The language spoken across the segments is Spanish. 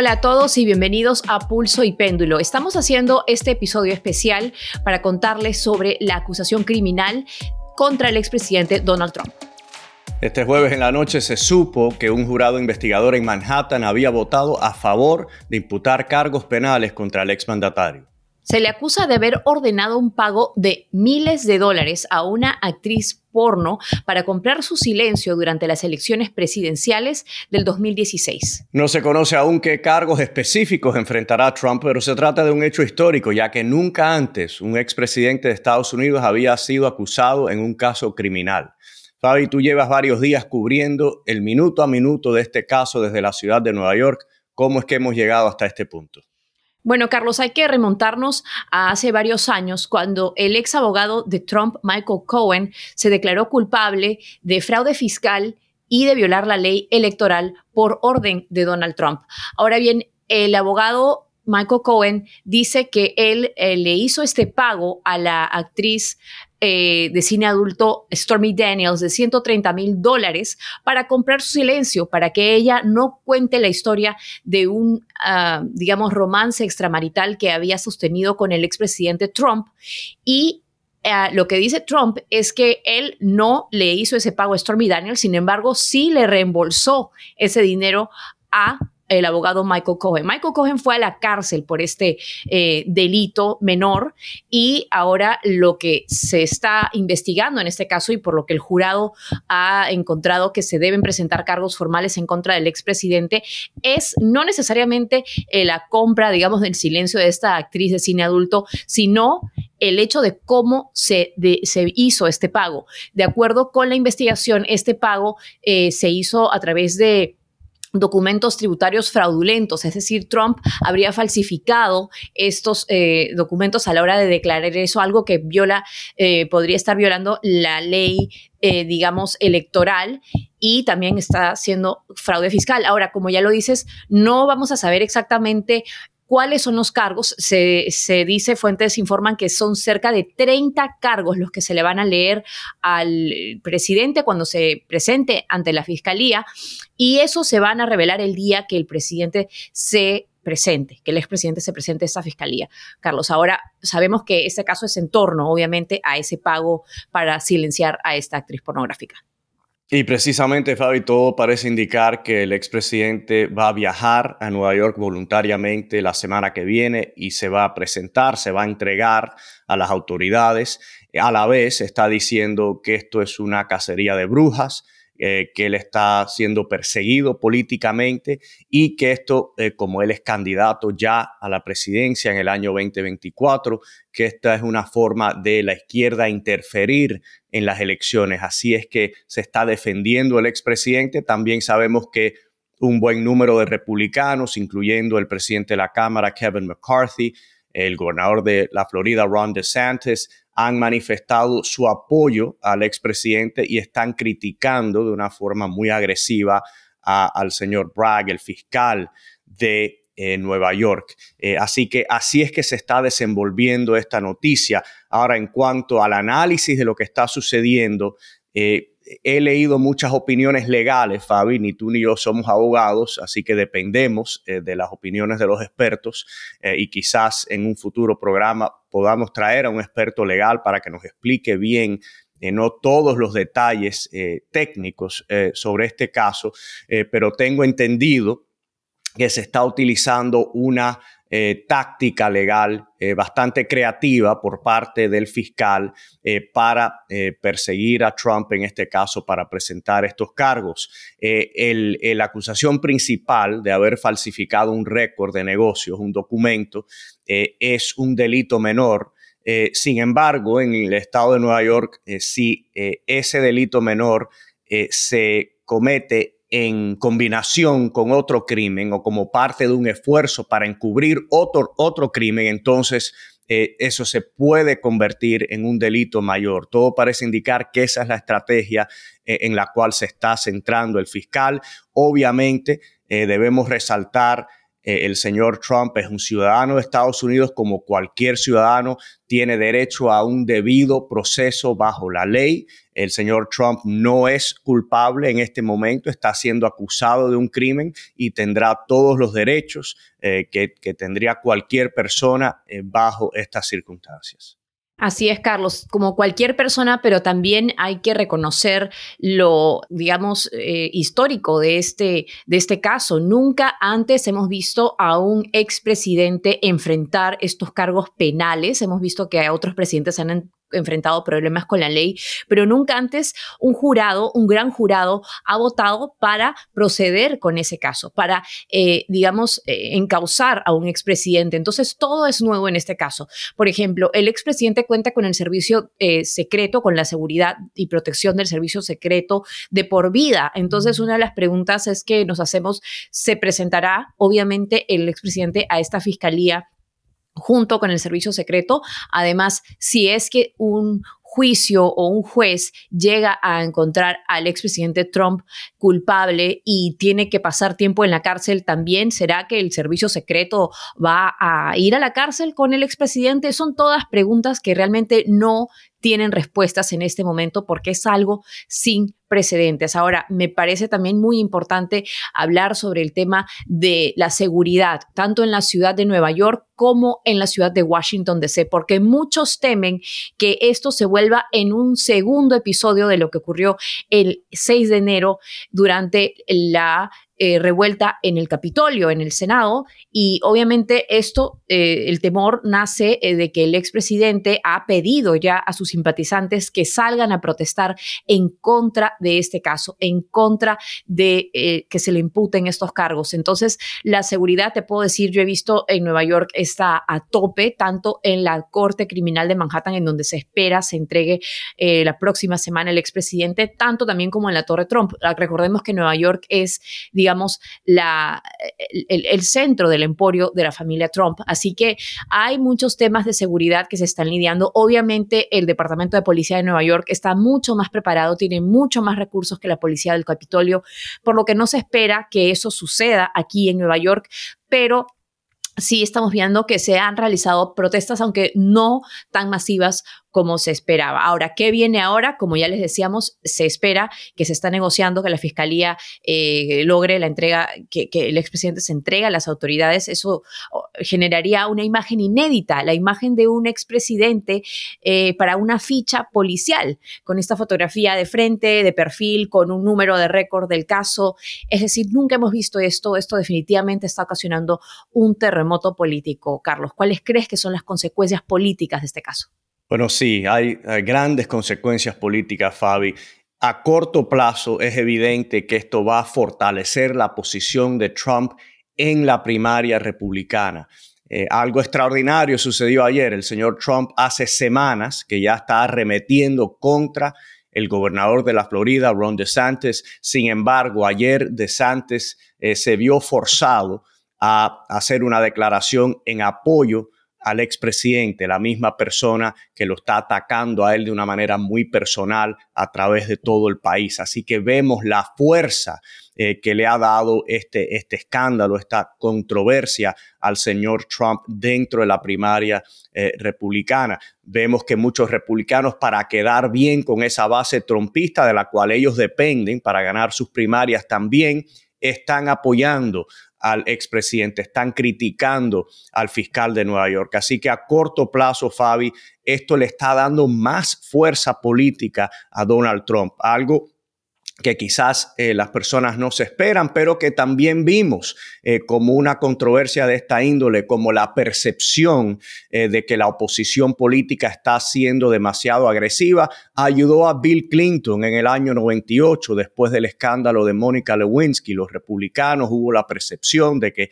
Hola a todos y bienvenidos a Pulso y Péndulo. Estamos haciendo este episodio especial para contarles sobre la acusación criminal contra el expresidente Donald Trump. Este jueves en la noche se supo que un jurado investigador en Manhattan había votado a favor de imputar cargos penales contra el exmandatario. Se le acusa de haber ordenado un pago de miles de dólares a una actriz porno para comprar su silencio durante las elecciones presidenciales del 2016. No se conoce aún qué cargos específicos enfrentará Trump, pero se trata de un hecho histórico, ya que nunca antes un expresidente de Estados Unidos había sido acusado en un caso criminal. Fabi, tú llevas varios días cubriendo el minuto a minuto de este caso desde la ciudad de Nueva York. ¿Cómo es que hemos llegado hasta este punto? Bueno, Carlos, hay que remontarnos a hace varios años cuando el ex abogado de Trump, Michael Cohen, se declaró culpable de fraude fiscal y de violar la ley electoral por orden de Donald Trump. Ahora bien, el abogado Michael Cohen dice que él eh, le hizo este pago a la actriz eh, de cine adulto Stormy Daniels de 130 mil dólares para comprar su silencio, para que ella no cuente la historia de un, ah, digamos, romance extramarital que había sostenido con el expresidente Trump. Y ah, lo que dice Trump es que él no le hizo ese pago a Stormy Daniels, sin embargo, sí le reembolsó ese dinero a el abogado Michael Cohen. Michael Cohen fue a la cárcel por este eh, delito menor y ahora lo que se está investigando en este caso y por lo que el jurado ha encontrado que se deben presentar cargos formales en contra del expresidente es no necesariamente eh, la compra, digamos, del silencio de esta actriz de cine adulto, sino el hecho de cómo se, se, hizo este pago. De acuerdo con la investigación, este pago eh, se hizo a través de documentos tributarios fraudulentos, es decir, Trump habría falsificado estos eh, documentos a la hora de declarar eso, algo que viola, eh, podría estar violando la ley, eh, digamos, electoral y también está haciendo fraude fiscal. Ahora, como ya lo dices, no vamos a saber exactamente ¿Cuáles son los cargos? Se, dice, fuentes informan que son cerca de 30 cargos los que se le van a leer al presidente cuando se presente ante la fiscalía y eso se van a revelar el día que el presidente se presente, que el expresidente se presente a esta fiscalía. Carlos, ahora sabemos que ese caso es en torno, obviamente, a ese pago para silenciar a esta actriz pornográfica. Y precisamente, Fabi, todo parece indicar que el expresidente va a viajar a Nueva York voluntariamente la semana que viene y se va a presentar, se va a entregar a las autoridades. A la vez está diciendo que esto es una cacería de brujas, eh, que él está siendo perseguido políticamente y que esto, eh, como él es candidato ya a la presidencia en el año 2024, que esta es una forma de la izquierda interferir en las elecciones. Así es que se está defendiendo el expresidente. También sabemos que un buen número de republicanos, incluyendo el presidente de la Cámara, Kevin McCarthy, el gobernador de la Florida, Ron DeSantis, han manifestado su apoyo al expresidente y están criticando de una forma muy agresiva al señor Bragg, el fiscal de eh, Nueva York. Eh, así que así es que se está desenvolviendo esta noticia. Ahora, en cuanto al análisis de lo que está sucediendo, eh, he leído muchas opiniones legales, Fabi, ni tú ni yo somos abogados, así que dependemos eh, de las opiniones de los expertos eh, y quizás en un futuro programa podamos traer a un experto legal para que nos explique bien eh, no todos los detalles técnicos sobre este caso, pero tengo entendido que se está utilizando una eh, táctica legal eh, bastante creativa por parte del fiscal eh, para perseguir a Trump, en este caso, para presentar estos cargos. la acusación principal de haber falsificado un récord de negocios, un documento, es un delito menor. sin embargo, en el estado de Nueva York, si ese delito menor se comete en combinación con otro crimen o como parte de un esfuerzo para encubrir otro, otro crimen, entonces eh, eso se puede convertir en un delito mayor. Todo parece indicar que esa es la estrategia eh, en la cual se está centrando el fiscal. Obviamente, eh, debemos resaltar Eh, el señor Trump es un ciudadano de Estados Unidos como cualquier ciudadano, tiene derecho a un debido proceso bajo la ley. El señor Trump no es culpable en este momento, está siendo acusado de un crimen y tendrá todos los derechos eh, que, tendría cualquier persona eh, bajo estas circunstancias. Así es, Carlos, como cualquier persona, pero también hay que reconocer lo, digamos, eh, histórico de este, de este caso. Nunca antes hemos visto a un expresidente enfrentar estos cargos penales. Hemos visto que a otros presidentes han enfrentado problemas con la ley, pero nunca antes un jurado, un gran jurado, ha votado para proceder con ese caso, para, eh, digamos, eh, encauzar a un expresidente. Entonces, todo es nuevo en este caso. Por ejemplo, el expresidente cuenta con el servicio eh, secreto, con la seguridad y protección del servicio secreto de por vida. Entonces, una de las preguntas es que nos hacemos, ¿se presentará obviamente el expresidente a esta fiscalía junto con el servicio secreto. Además, si es que un juicio o un juez llega a encontrar al expresidente Trump culpable y tiene que pasar tiempo en la cárcel, también será que el servicio secreto va a ir a la cárcel con el expresidente. Son todas preguntas que realmente no tienen respuestas en este momento porque es algo sin precedentes. Ahora, me parece también muy importante hablar sobre el tema de la seguridad, tanto en la ciudad de Nueva York como en la ciudad de Washington, D.C., porque muchos temen que esto se vuelva en un segundo episodio de lo que ocurrió el 6 de enero durante la eh, revuelta en el Capitolio, en el Senado, y obviamente esto, eh, el temor nace eh, de que el expresidente ha pedido ya a sus simpatizantes que salgan a protestar en contra de este caso, en contra de que se le imputen estos cargos. Entonces, la seguridad, te puedo decir, yo he visto en Nueva York está a tope, tanto en la Corte Criminal de Manhattan, en donde se espera se entregue la próxima semana el expresidente, tanto también como en la Torre Trump. Recordemos que Nueva York es, digamos, digamos, la, el, centro del emporio de la familia Trump. Así que hay muchos temas de seguridad que se están lidiando. Obviamente el Departamento de Policía de Nueva York está mucho más preparado, tiene mucho más recursos que la Policía del Capitolio, por lo que no se espera que eso suceda aquí en Nueva York, pero sí estamos viendo que se han realizado protestas, aunque no tan masivas como se esperaba. Ahora, ¿qué viene ahora? Como ya les decíamos, se espera que se está negociando que la Fiscalía eh, logre la entrega, que, el expresidente se entregue a las autoridades. Eso generaría una imagen inédita, la imagen de un expresidente eh, para una ficha policial, con esta fotografía de frente, de perfil, con un número de récord del caso. Es decir, nunca hemos visto esto. Esto definitivamente está ocasionando un terremoto político. Carlos, ¿cuáles crees que son las consecuencias políticas de este caso? Bueno, sí, hay, grandes consecuencias políticas, Fabi. A corto plazo es evidente que esto va a fortalecer la posición de Trump en la primaria republicana. Eh, algo extraordinario sucedió ayer. El señor Trump hace semanas que ya está arremetiendo contra el gobernador de la Florida, Ron DeSantis. Sin embargo, ayer DeSantis eh, se vio forzado a hacer una declaración en apoyo al expresidente, la misma persona que lo está atacando a él de una manera muy personal a través de todo el país. Así que vemos la fuerza eh, que le ha dado este, este escándalo, esta controversia al señor Trump dentro de la primaria eh, republicana. Vemos que muchos republicanos, para quedar bien con esa base trompista de la cual ellos dependen para ganar sus primarias, también están apoyando al expresidente, están criticando al fiscal de Nueva York. Así que a corto plazo, Fabi, esto le está dando más fuerza política a Donald Trump, algo que quizás eh, las personas no se esperan, pero que también vimos eh, como una controversia de esta índole, como la percepción eh, de que la oposición política está siendo demasiado agresiva, ayudó a Bill Clinton en el año 98, después del escándalo de Mónica Lewinsky. Los republicanos hubo la percepción de que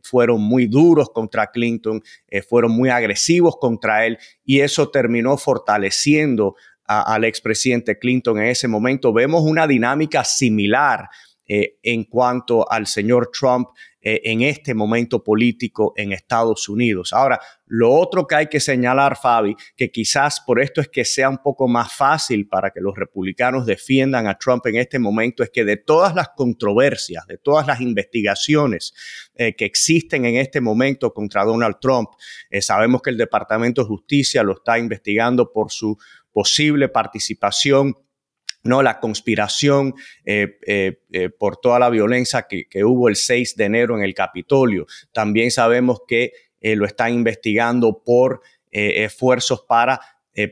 fueron muy duros contra Clinton, fueron muy agresivos contra él y eso terminó fortaleciendo al expresidente Clinton en ese momento. Vemos una dinámica similar eh, en cuanto al señor Trump eh, en este momento político en Estados Unidos. Ahora, lo otro que hay que señalar, Fabi, que quizás por esto es que sea un poco más fácil para que los republicanos defiendan a Trump en este momento, es que de todas las controversias, de todas las investigaciones eh, que existen en este momento contra Donald Trump, sabemos que el Departamento de Justicia lo está investigando por su posible participación ¿no? La conspiración eh, eh, eh, por toda la violencia que, hubo el 6 de enero en el Capitolio. También sabemos que lo están investigando por esfuerzos para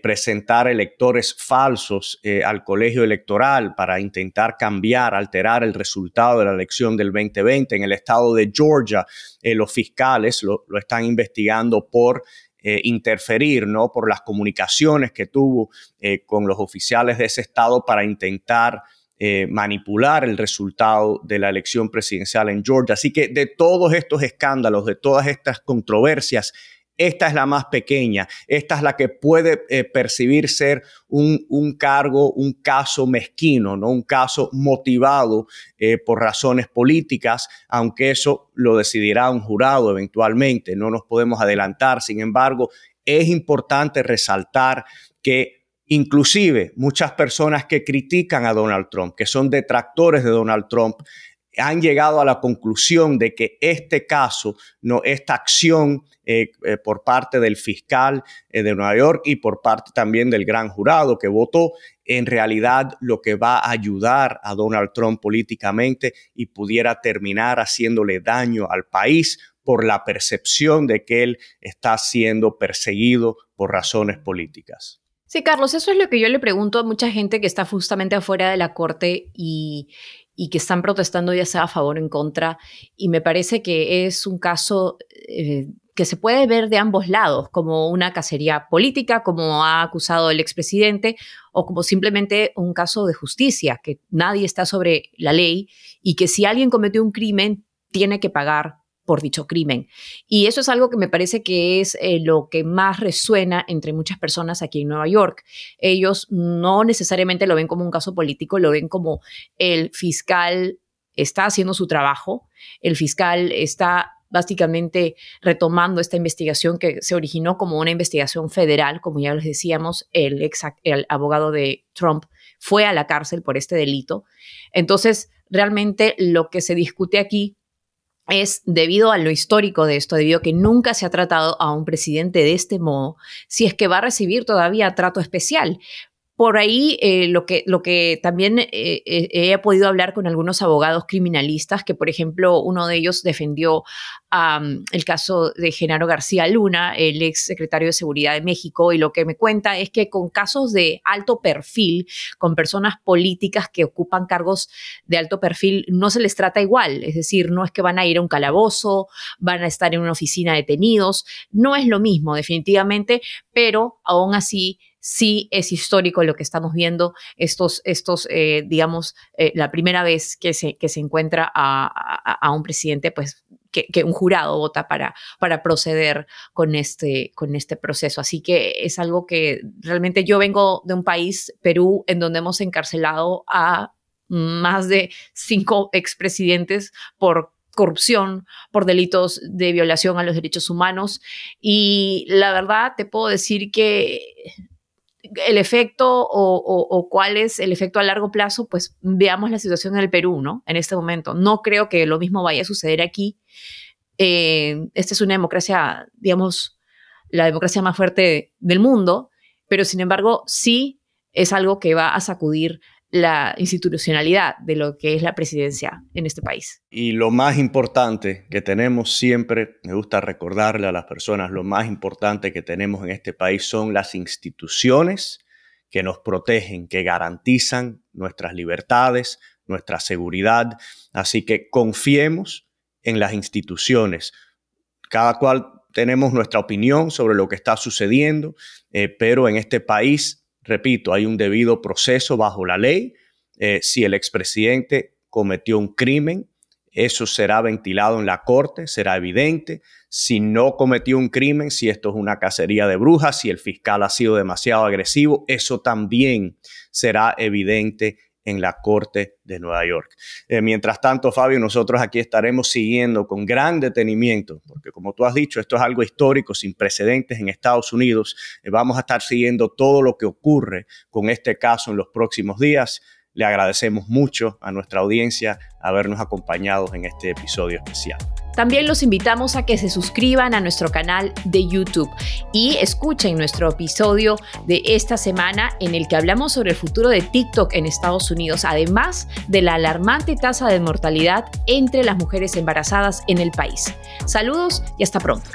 presentar electores falsos al colegio electoral para intentar cambiar, alterar el resultado de la elección del 2020. En el estado de Georgia, los fiscales lo, lo están investigando por eh, interferir, ¿no? Por las comunicaciones que tuvo eh, con los oficiales de ese estado para intentar eh, manipular el resultado de la elección presidencial en Georgia. Así que de todos estos escándalos, de todas estas controversias, esta es la más pequeña, esta es la que puede eh, percibir ser un, cargo, un caso mezquino, ¿no? un caso motivado eh, por razones políticas, aunque eso lo decidirá un jurado eventualmente, no nos podemos adelantar. Sin embargo, es importante resaltar que inclusive muchas personas que critican a Donald Trump, que son detractores de Donald Trump, han llegado a la conclusión de que este caso, no, esta acción eh, eh, por parte del fiscal eh, de Nueva York y por parte también del gran jurado que votó, en realidad lo que va a ayudar a Donald Trump políticamente y pudiera terminar haciéndole daño al país por la percepción de que él está siendo perseguido por razones políticas. Sí, Carlos, eso es lo que yo le pregunto a mucha gente que está justamente afuera de la corte y, y que están protestando ya sea a favor o en contra. Y me parece que es un caso eh, que se puede ver de ambos lados, como una cacería política, como ha acusado el expresidente, o como simplemente un caso de justicia, que nadie está sobre la ley y que si alguien cometió un crimen, tiene que pagar por dicho crimen. Y eso es algo que me parece que es eh, lo que más resuena entre muchas personas aquí en Nueva York. Ellos no necesariamente lo ven como un caso político, lo ven como el fiscal está haciendo su trabajo, el fiscal está básicamente retomando esta investigación que se originó como una investigación federal, como ya les decíamos, el, ex, el abogado de Trump fue a la cárcel por este delito. Entonces, realmente lo que se discute aquí es debido a lo histórico de esto, debido a que nunca se ha tratado a un presidente de este modo, si es que va a recibir todavía trato especial. Por ahí eh, lo, que, también eh, eh, he podido hablar con algunos abogados criminalistas, que por ejemplo uno de ellos defendió el caso de Genaro García Luna, el ex secretario de Seguridad de México, y lo que me cuenta es que con casos de alto perfil, con personas políticas que ocupan cargos de alto perfil, no se les trata igual, es decir, no es que van a ir a un calabozo, van a estar en una oficina detenidos, no es lo mismo definitivamente, pero aún así sí es histórico lo que estamos viendo, estos, estos eh, digamos, eh, la primera vez que se, que se encuentra a, un presidente, pues que, un jurado vota para, para proceder con este, con este proceso. Así que es algo que realmente yo vengo de un país, Perú, en donde hemos encarcelado a más de cinco expresidentes por corrupción, por delitos de violación a los derechos humanos. Y la verdad, te puedo decir que el efecto o, cuál es el efecto a largo plazo, pues veamos la situación en el Perú, ¿no? En este momento. No creo que lo mismo vaya a suceder aquí. Eh, esta es una democracia, digamos, la democracia más fuerte del mundo, pero sin embargo sí es algo que va a sacudir la institucionalidad de lo que es la presidencia en este país. Y lo más importante que tenemos siempre, me gusta recordarle a las personas, lo más importante que tenemos en este país son las instituciones que nos protegen, que garantizan nuestras libertades, nuestra seguridad. Así que confiemos en las instituciones. Cada cual tenemos nuestra opinión sobre lo que está sucediendo, eh, pero en este país Repito, hay un debido proceso bajo la ley. Eh, si el expresidente cometió un crimen, eso será ventilado en la corte, será evidente. Si no cometió un crimen, si esto es una cacería de brujas, si el fiscal ha sido demasiado agresivo, eso también será evidente en la Corte de Nueva York. Eh, mientras tanto, Fabio, nosotros aquí estaremos siguiendo con gran detenimiento, porque como tú has dicho, esto es algo histórico, sin precedentes en Estados Unidos. Eh, vamos a estar siguiendo todo lo que ocurre con este caso en los próximos días. Le agradecemos mucho a nuestra audiencia habernos acompañado en este episodio especial. También los invitamos a que se suscriban a nuestro canal de YouTube y escuchen nuestro episodio de esta semana en el que hablamos sobre el futuro de TikTok en Estados Unidos, además de la alarmante tasa de mortalidad entre las mujeres embarazadas en el país. Saludos y hasta pronto.